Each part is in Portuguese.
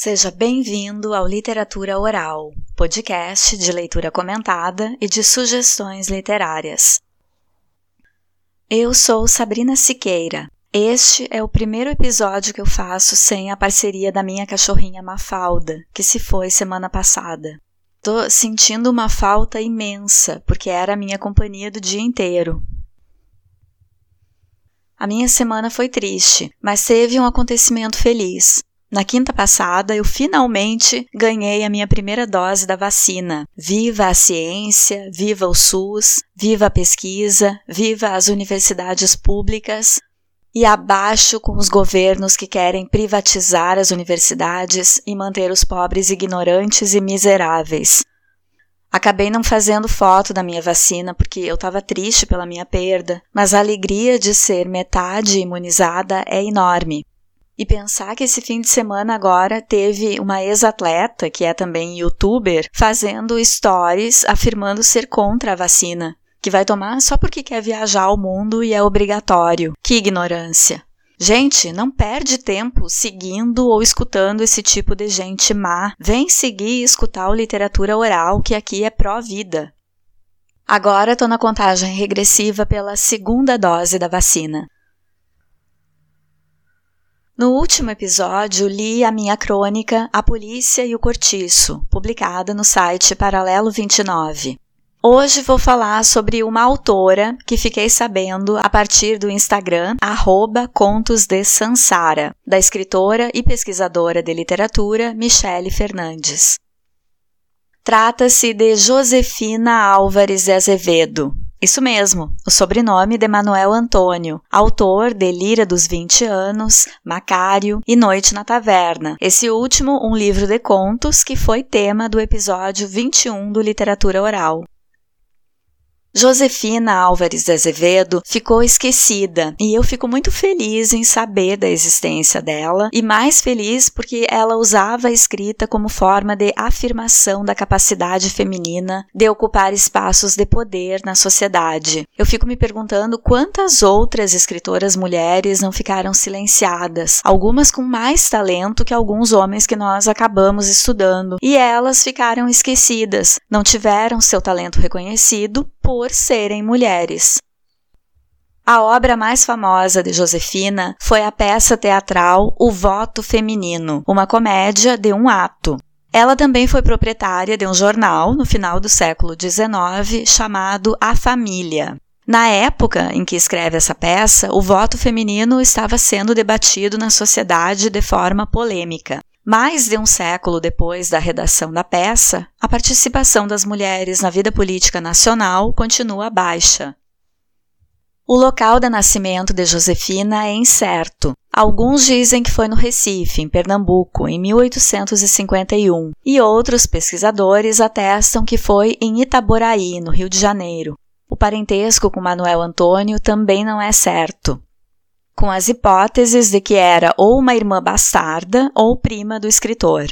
Seja bem-vindo ao Literatura Oral, podcast de leitura comentada e de sugestões literárias. Eu sou Sabrina Siqueira. Este é o primeiro episódio que eu faço sem a parceria da minha cachorrinha Mafalda, que se foi semana passada. Tô sentindo uma falta imensa, porque era a minha companhia do dia inteiro. A minha semana foi triste, mas teve um acontecimento feliz. Na quinta passada, eu finalmente ganhei a minha primeira dose da vacina. Viva a ciência, viva o SUS, viva a pesquisa, viva as universidades públicas e abaixo com os governos que querem privatizar as universidades e manter os pobres ignorantes e miseráveis. Acabei não fazendo foto da minha vacina porque eu estava triste pela minha perda, mas a alegria de ser metade imunizada é enorme. E pensar que esse fim de semana agora teve uma ex-atleta, que é também youtuber, fazendo stories afirmando ser contra a vacina, que vai tomar só porque quer viajar ao mundo e é obrigatório. Que ignorância! Gente, não perde tempo seguindo ou escutando esse tipo de gente má. Vem seguir e escutar o literatura oral, que aqui é pró-vida. Agora estou na contagem regressiva pela segunda dose da vacina. No último episódio, li a minha crônica A Polícia e o Cortiço, publicada no site Paralelo 29. Hoje vou falar sobre uma autora que fiquei sabendo a partir do Instagram, arroba Contos de Sansara, da escritora e pesquisadora de literatura Michele Fernandes. Trata-se de Josefina Álvares de Azevedo, isso mesmo, o sobrenome de Manuel Antônio, autor de Lira dos 20 anos, Macário e Noite na Taverna. Esse último, um livro de contos que foi tema do episódio 21 do Literatura Oral. Josefina Álvares de Azevedo ficou esquecida e eu fico muito feliz em saber da existência dela e mais feliz porque ela usava a escrita como forma de afirmação da capacidade feminina de ocupar espaços de poder na sociedade. Eu fico me perguntando quantas outras escritoras mulheres não ficaram silenciadas, algumas com mais talento que alguns homens que nós acabamos estudando, e elas ficaram esquecidas, não tiveram seu talento reconhecido por serem mulheres. A obra mais famosa de Josefina foi a peça teatral O Voto Feminino, uma comédia de um ato. Ela também foi proprietária de um jornal no final do século XIX chamado A Família. Na época em que escreve essa peça, o voto feminino estava sendo debatido na sociedade de forma polêmica. Mais de um século depois da redação da peça, a participação das mulheres na vida política nacional continua baixa. O local de nascimento de Josefina é incerto. Alguns dizem que foi no Recife, em Pernambuco, em 1851, e outros pesquisadores atestam que foi em Itaboraí, no Rio de Janeiro. O parentesco com Manuel Antônio também não é certo com as hipóteses de que era ou uma irmã bastarda ou prima do escritor.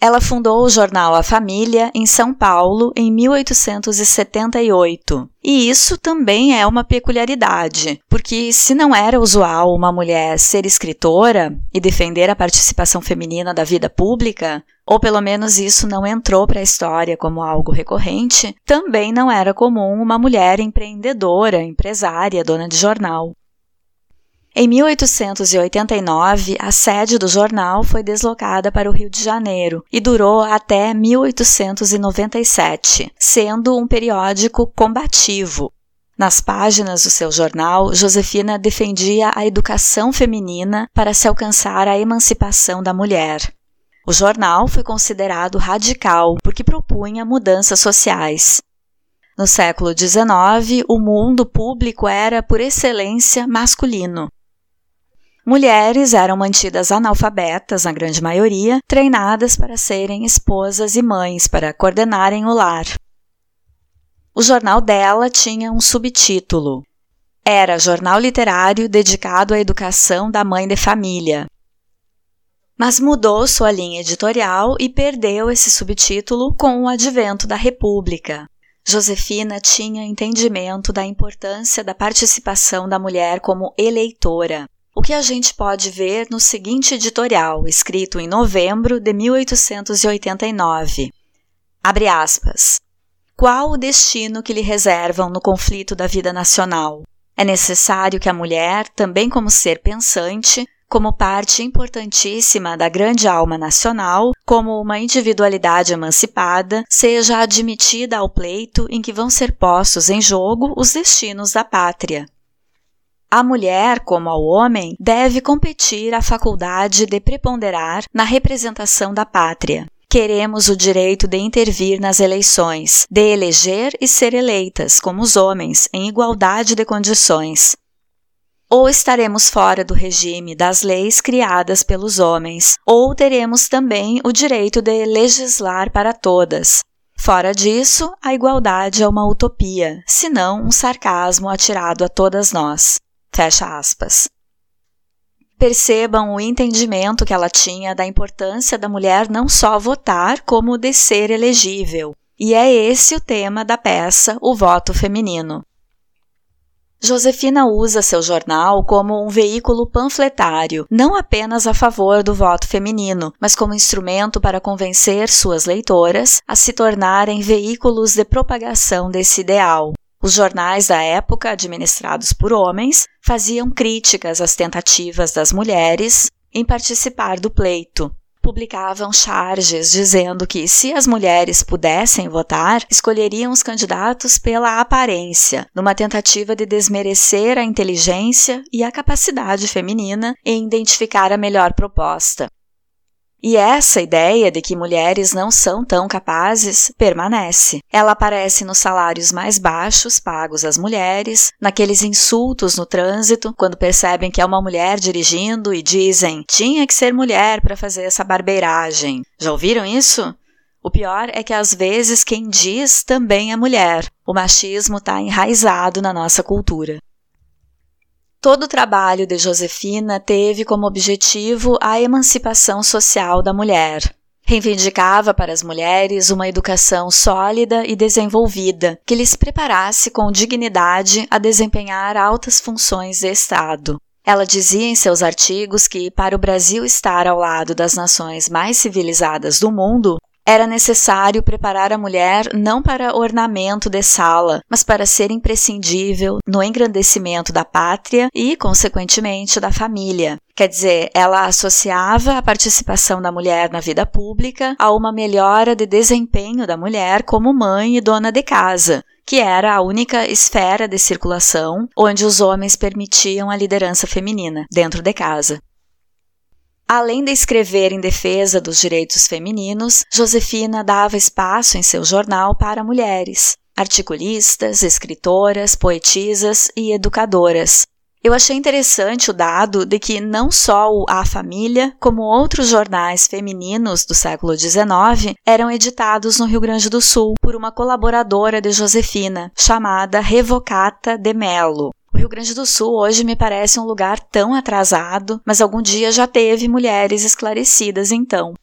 Ela fundou o jornal A Família em São Paulo em 1878. E isso também é uma peculiaridade, porque se não era usual uma mulher ser escritora e defender a participação feminina da vida pública, ou pelo menos isso não entrou para a história como algo recorrente, também não era comum uma mulher empreendedora, empresária, dona de jornal. Em 1889, a sede do jornal foi deslocada para o Rio de Janeiro e durou até 1897, sendo um periódico combativo. Nas páginas do seu jornal, Josefina defendia a educação feminina para se alcançar a emancipação da mulher. O jornal foi considerado radical porque propunha mudanças sociais. No século XIX, o mundo público era, por excelência, masculino. Mulheres eram mantidas analfabetas, na grande maioria, treinadas para serem esposas e mães, para coordenarem o lar. O jornal dela tinha um subtítulo. Era jornal literário dedicado à educação da mãe de família. Mas mudou sua linha editorial e perdeu esse subtítulo com o advento da República. Josefina tinha entendimento da importância da participação da mulher como eleitora. O que a gente pode ver no seguinte editorial, escrito em novembro de 1889. Abre aspas. Qual o destino que lhe reservam no conflito da vida nacional? É necessário que a mulher, também como ser pensante, como parte importantíssima da grande alma nacional, como uma individualidade emancipada, seja admitida ao pleito em que vão ser postos em jogo os destinos da pátria. A mulher, como ao homem, deve competir a faculdade de preponderar na representação da pátria. Queremos o direito de intervir nas eleições, de eleger e ser eleitas, como os homens, em igualdade de condições. Ou estaremos fora do regime das leis criadas pelos homens, ou teremos também o direito de legislar para todas. Fora disso, a igualdade é uma utopia, se não um sarcasmo atirado a todas nós. Fecha aspas. Percebam o entendimento que ela tinha da importância da mulher não só votar, como de ser elegível. E é esse o tema da peça O Voto Feminino. Josefina usa seu jornal como um veículo panfletário, não apenas a favor do voto feminino, mas como instrumento para convencer suas leitoras a se tornarem veículos de propagação desse ideal. Os jornais da época, administrados por homens, faziam críticas às tentativas das mulheres em participar do pleito. Publicavam charges dizendo que, se as mulheres pudessem votar, escolheriam os candidatos pela aparência, numa tentativa de desmerecer a inteligência e a capacidade feminina em identificar a melhor proposta. E essa ideia de que mulheres não são tão capazes permanece. Ela aparece nos salários mais baixos pagos às mulheres, naqueles insultos no trânsito, quando percebem que é uma mulher dirigindo e dizem: tinha que ser mulher para fazer essa barbeiragem. Já ouviram isso? O pior é que às vezes quem diz também é mulher. O machismo está enraizado na nossa cultura. Todo o trabalho de Josefina teve como objetivo a emancipação social da mulher. Reivindicava para as mulheres uma educação sólida e desenvolvida, que lhes preparasse com dignidade a desempenhar altas funções de Estado. Ela dizia em seus artigos que, para o Brasil estar ao lado das nações mais civilizadas do mundo, era necessário preparar a mulher não para ornamento de sala, mas para ser imprescindível no engrandecimento da pátria e, consequentemente, da família. Quer dizer, ela associava a participação da mulher na vida pública a uma melhora de desempenho da mulher como mãe e dona de casa, que era a única esfera de circulação onde os homens permitiam a liderança feminina dentro de casa. Além de escrever em defesa dos direitos femininos, Josefina dava espaço em seu jornal para mulheres, articulistas, escritoras, poetisas e educadoras. Eu achei interessante o dado de que não só o A Família, como outros jornais femininos do século XIX eram editados no Rio Grande do Sul por uma colaboradora de Josefina, chamada Revocata de Melo. O Rio Grande do Sul hoje me parece um lugar tão atrasado, mas algum dia já teve mulheres esclarecidas então.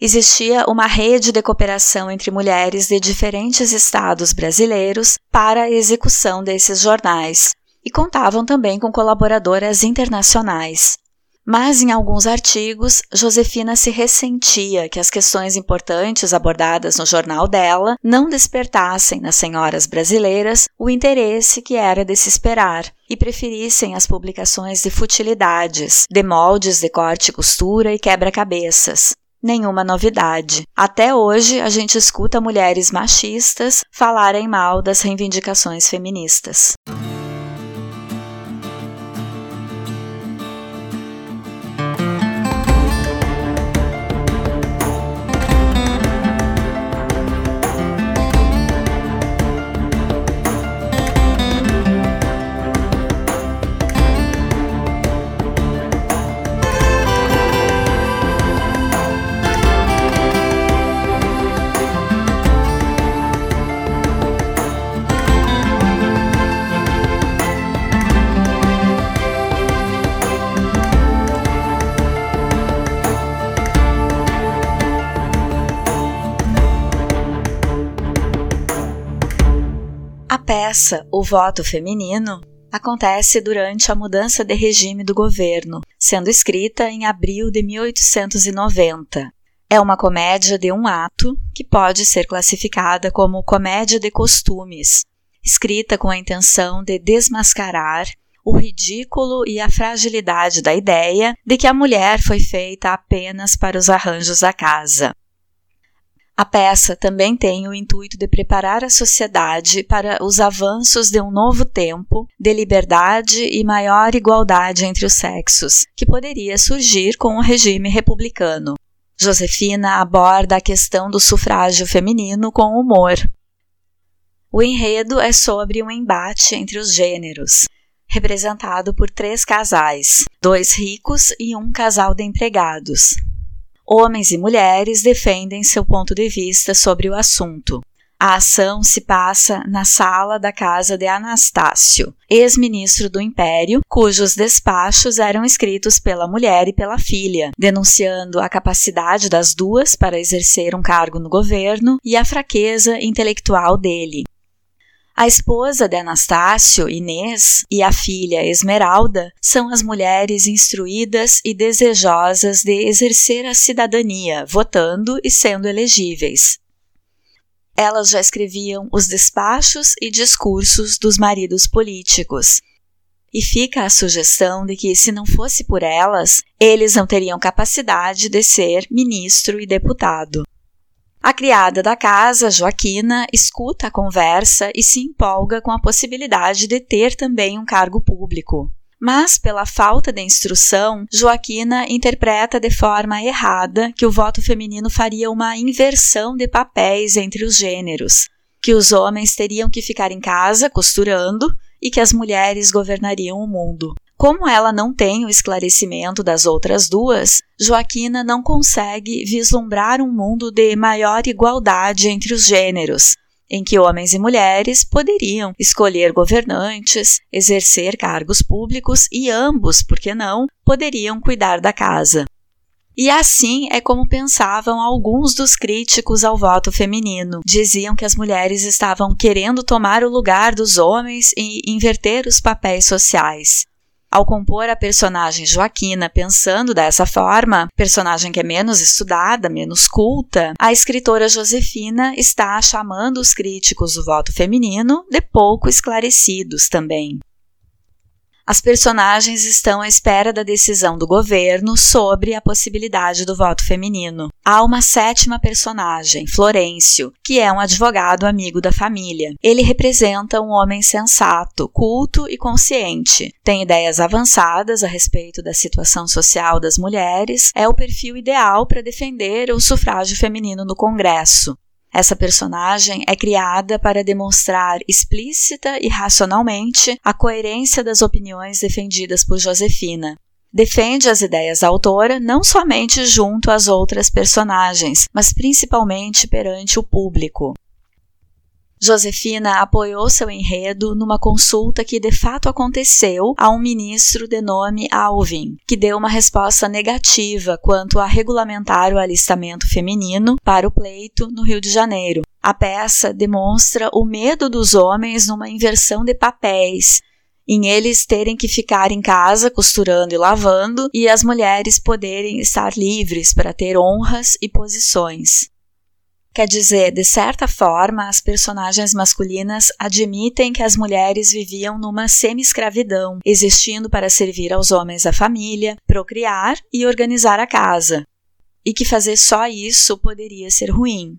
Existia uma rede de cooperação entre mulheres de diferentes estados brasileiros para a execução desses jornais, e contavam também com colaboradoras internacionais. Mas em alguns artigos, Josefina se ressentia que as questões importantes abordadas no jornal dela não despertassem nas senhoras brasileiras o interesse que era de se esperar e preferissem as publicações de futilidades, de moldes de corte e costura e quebra-cabeças. Nenhuma novidade. Até hoje, a gente escuta mulheres machistas falarem mal das reivindicações feministas. Peça O Voto Feminino acontece durante a mudança de regime do governo, sendo escrita em abril de 1890. É uma comédia de um ato que pode ser classificada como comédia de costumes, escrita com a intenção de desmascarar o ridículo e a fragilidade da ideia de que a mulher foi feita apenas para os arranjos da casa. A peça também tem o intuito de preparar a sociedade para os avanços de um novo tempo de liberdade e maior igualdade entre os sexos, que poderia surgir com o regime republicano. Josefina aborda a questão do sufrágio feminino com humor. O enredo é sobre um embate entre os gêneros, representado por três casais, dois ricos e um casal de empregados. Homens e mulheres defendem seu ponto de vista sobre o assunto. A ação se passa na sala da casa de Anastácio, ex-ministro do Império, cujos despachos eram escritos pela mulher e pela filha, denunciando a capacidade das duas para exercer um cargo no governo e a fraqueza intelectual dele. A esposa de Anastácio, Inês, e a filha Esmeralda são as mulheres instruídas e desejosas de exercer a cidadania, votando e sendo elegíveis. Elas já escreviam os despachos e discursos dos maridos políticos. E fica a sugestão de que, se não fosse por elas, eles não teriam capacidade de ser ministro e deputado. A criada da casa, Joaquina, escuta a conversa e se empolga com a possibilidade de ter também um cargo público. Mas, pela falta de instrução, Joaquina interpreta de forma errada que o voto feminino faria uma inversão de papéis entre os gêneros, que os homens teriam que ficar em casa costurando e que as mulheres governariam o mundo. Como ela não tem o esclarecimento das outras duas, Joaquina não consegue vislumbrar um mundo de maior igualdade entre os gêneros, em que homens e mulheres poderiam escolher governantes, exercer cargos públicos e ambos, por que não, poderiam cuidar da casa. E assim é como pensavam alguns dos críticos ao voto feminino. Diziam que as mulheres estavam querendo tomar o lugar dos homens e inverter os papéis sociais. Ao compor a personagem Joaquina pensando dessa forma, personagem que é menos estudada, menos culta, a escritora Josefina está chamando os críticos do voto feminino de pouco esclarecidos também. As personagens estão à espera da decisão do governo sobre a possibilidade do voto feminino. Há uma sétima personagem, Florencio, que é um advogado amigo da família. Ele representa um homem sensato, culto e consciente. Tem ideias avançadas a respeito da situação social das mulheres, é o perfil ideal para defender o sufrágio feminino no Congresso. Essa personagem é criada para demonstrar explícita e racionalmente a coerência das opiniões defendidas por Josefina. Defende as ideias da autora não somente junto às outras personagens, mas principalmente perante o público. Josefina apoiou seu enredo numa consulta que de fato aconteceu a um ministro de nome Alvin, que deu uma resposta negativa quanto a regulamentar o alistamento feminino para o pleito no Rio de Janeiro. A peça demonstra o medo dos homens numa inversão de papéis, em eles terem que ficar em casa costurando e lavando e as mulheres poderem estar livres para ter honras e posições. Quer dizer, de certa forma, as personagens masculinas admitem que as mulheres viviam numa semi-escravidão, existindo para servir aos homens da família, procriar e organizar a casa, e que fazer só isso poderia ser ruim.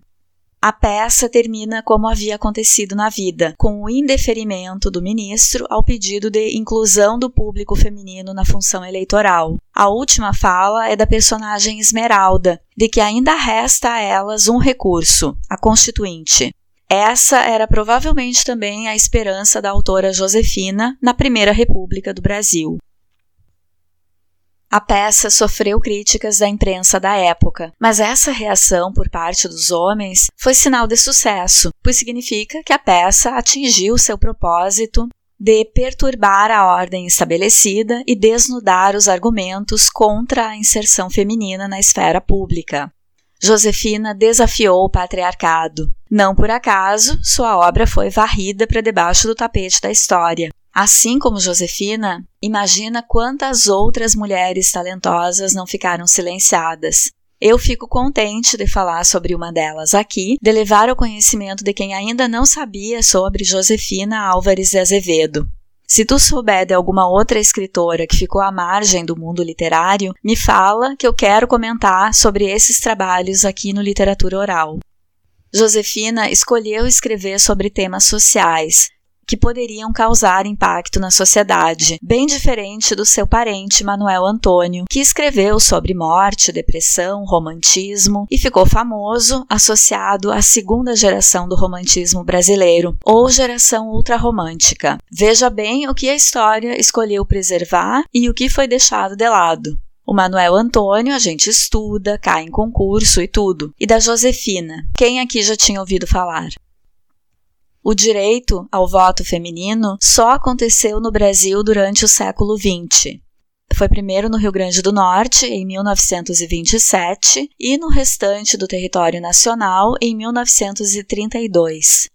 A peça termina como havia acontecido na vida, com o indeferimento do ministro ao pedido de inclusão do público feminino na função eleitoral. A última fala é da personagem Esmeralda, de que ainda resta a elas um recurso, a Constituinte. Essa era provavelmente também a esperança da autora Josefina na Primeira República do Brasil. A peça sofreu críticas da imprensa da época, mas essa reação por parte dos homens foi sinal de sucesso, pois significa que a peça atingiu seu propósito de perturbar a ordem estabelecida e desnudar os argumentos contra a inserção feminina na esfera pública. Josefina desafiou o patriarcado. Não por acaso, sua obra foi varrida para debaixo do tapete da história. Assim como Josefina, imagina quantas outras mulheres talentosas não ficaram silenciadas. Eu fico contente de falar sobre uma delas aqui, de levar ao conhecimento de quem ainda não sabia sobre Josefina Álvares de Azevedo. Se tu souber de alguma outra escritora que ficou à margem do mundo literário, me fala que eu quero comentar sobre esses trabalhos aqui no Literatura Oral. Josefina escolheu escrever sobre temas sociais, que poderiam causar impacto na sociedade, bem diferente do seu parente Manuel Antônio, que escreveu sobre morte, depressão, romantismo e ficou famoso associado à segunda geração do romantismo brasileiro, ou geração ultrarromântica. Veja bem o que a história escolheu preservar e o que foi deixado de lado. O Manuel Antônio a gente estuda, cai em concurso e tudo. E da Josefina, quem aqui já tinha ouvido falar? O direito ao voto feminino só aconteceu no Brasil durante o século XX. Foi primeiro no Rio Grande do Norte, em 1927, e no restante do território nacional, em 1932.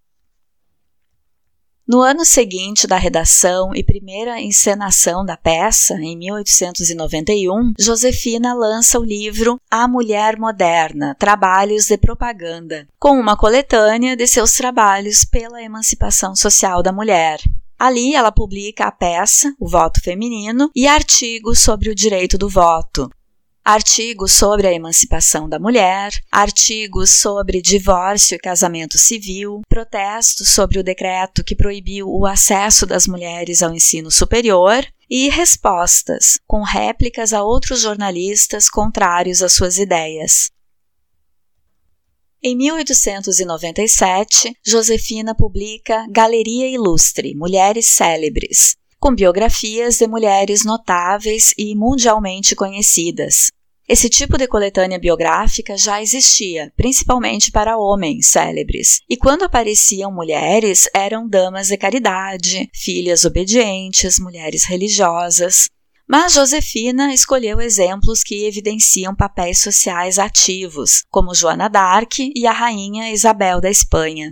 No ano seguinte da redação e primeira encenação da peça, em 1891, Josefina lança o livro A Mulher Moderna Trabalhos de Propaganda, com uma coletânea de seus trabalhos pela emancipação social da mulher. Ali ela publica a peça O Voto Feminino e artigos sobre o direito do voto, artigos sobre a emancipação da mulher, artigos sobre divórcio e casamento civil, protestos sobre o decreto que proibiu o acesso das mulheres ao ensino superior. E respostas, com réplicas a outros jornalistas contrários às suas ideias. Em 1897, Josefina publica Galeria Ilustre Mulheres Célebres, com biografias de mulheres notáveis e mundialmente conhecidas. Esse tipo de coletânea biográfica já existia, principalmente para homens célebres, e quando apareciam mulheres, eram damas de caridade, filhas obedientes, mulheres religiosas. Mas Josefina escolheu exemplos que evidenciam papéis sociais ativos, como Joana d'Arc e a rainha Isabel da Espanha.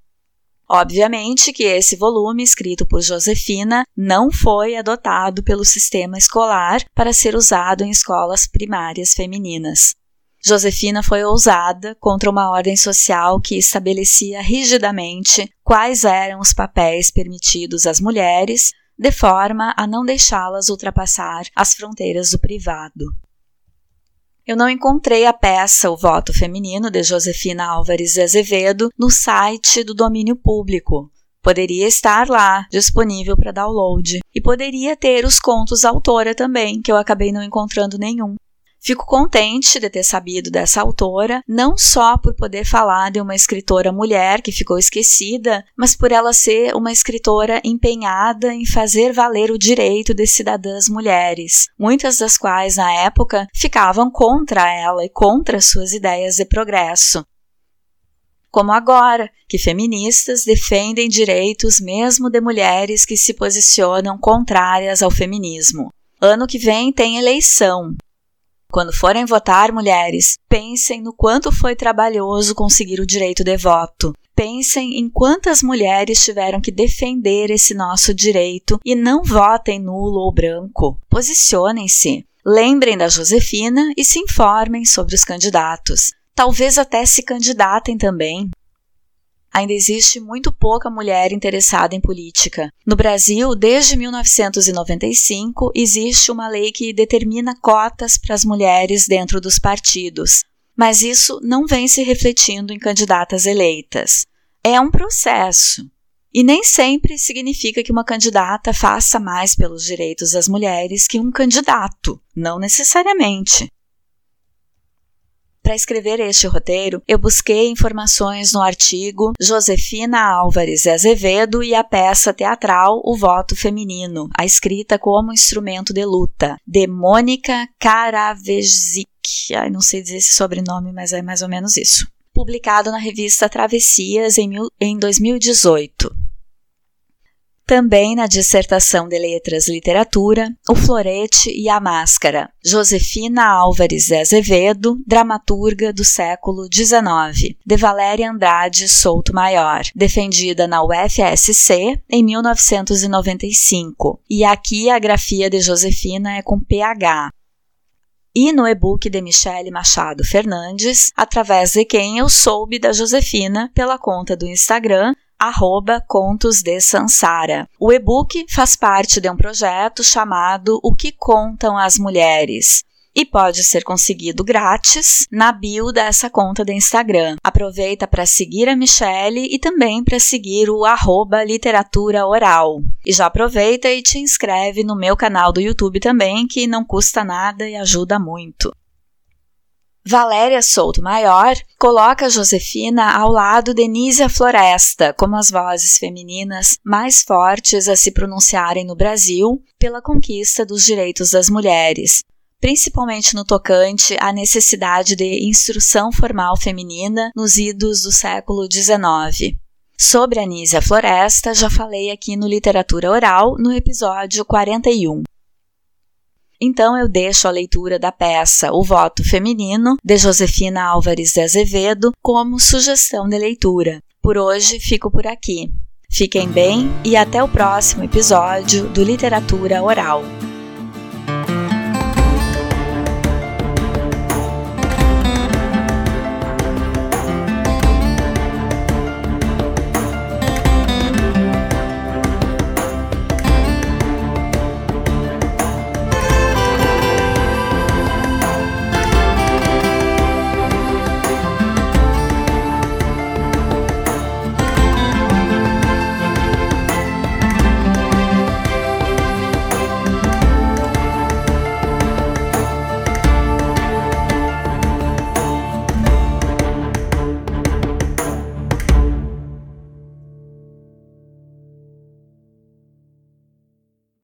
Obviamente que esse volume, escrito por Josefina, não foi adotado pelo sistema escolar para ser usado em escolas primárias femininas. Josefina foi ousada contra uma ordem social que estabelecia rigidamente quais eram os papéis permitidos às mulheres, de forma a não deixá-las ultrapassar as fronteiras do privado. Eu não encontrei a peça O Voto Feminino de Josefina Álvares de Azevedo no site do domínio público. Poderia estar lá, disponível para download. E poderia ter os contos autora também, que eu acabei não encontrando nenhum. Fico contente de ter sabido dessa autora, não só por poder falar de uma escritora mulher que ficou esquecida, mas por ela ser uma escritora empenhada em fazer valer o direito de cidadãs mulheres, muitas das quais na época ficavam contra ela e contra suas ideias de progresso como agora, que feministas defendem direitos mesmo de mulheres que se posicionam contrárias ao feminismo. Ano que vem tem eleição, quando forem votar, mulheres, pensem no quanto foi trabalhoso conseguir o direito de voto. Pensem em quantas mulheres tiveram que defender esse nosso direito e não votem nulo ou branco. Posicionem-se. Lembrem da Josefina e se informem sobre os candidatos. Talvez até se candidatem também ainda existe muito pouca mulher interessada em política. No Brasil, desde 1995, existe uma lei que determina cotas para as mulheres dentro dos partidos, mas isso não vem se refletindo em candidatas eleitas. É um processo. E nem sempre significa que uma candidata faça mais pelos direitos das mulheres que um candidato, não necessariamente. Para escrever este roteiro, eu busquei informações no artigo Josefina Álvares Azevedo e a peça teatral O Voto Feminino, a escrita como instrumento de luta, de Mônica Karavezik. Ai, não sei dizer esse sobrenome, mas é mais ou menos isso. Publicado na revista Travessias em, mil, em 2018. Também na dissertação de Letras Literatura, O Florete e a Máscara, Josefina Álvares de Azevedo, dramaturga do século XIX, de Valéria Andrade Souto Maior, defendida na UFSC em 1995. E aqui a grafia de Josefina é com PH, e no e-book de Michele Machado Fernandes, através de quem eu soube da Josefina pela conta do Instagram arroba Contos de Sansara. O e-book faz parte de um projeto chamado O que Contam as Mulheres, e pode ser conseguido grátis na bio dessa conta do Instagram. Aproveita para seguir a Michelle e também para seguir o arroba literatura oral. E já aproveita e te inscreve no meu canal do YouTube também, que não custa nada e ajuda muito. Valéria Souto Maior coloca Josefina ao lado de Nízia Floresta como as vozes femininas mais fortes a se pronunciarem no Brasil pela conquista dos direitos das mulheres, principalmente no tocante à necessidade de instrução formal feminina nos idos do século XIX. Sobre Anísia Floresta, já falei aqui no Literatura Oral, no episódio 41. Então eu deixo a leitura da peça O Voto Feminino, de Josefina Álvares de Azevedo, como sugestão de leitura. Por hoje fico por aqui. Fiquem bem e até o próximo episódio do Literatura Oral.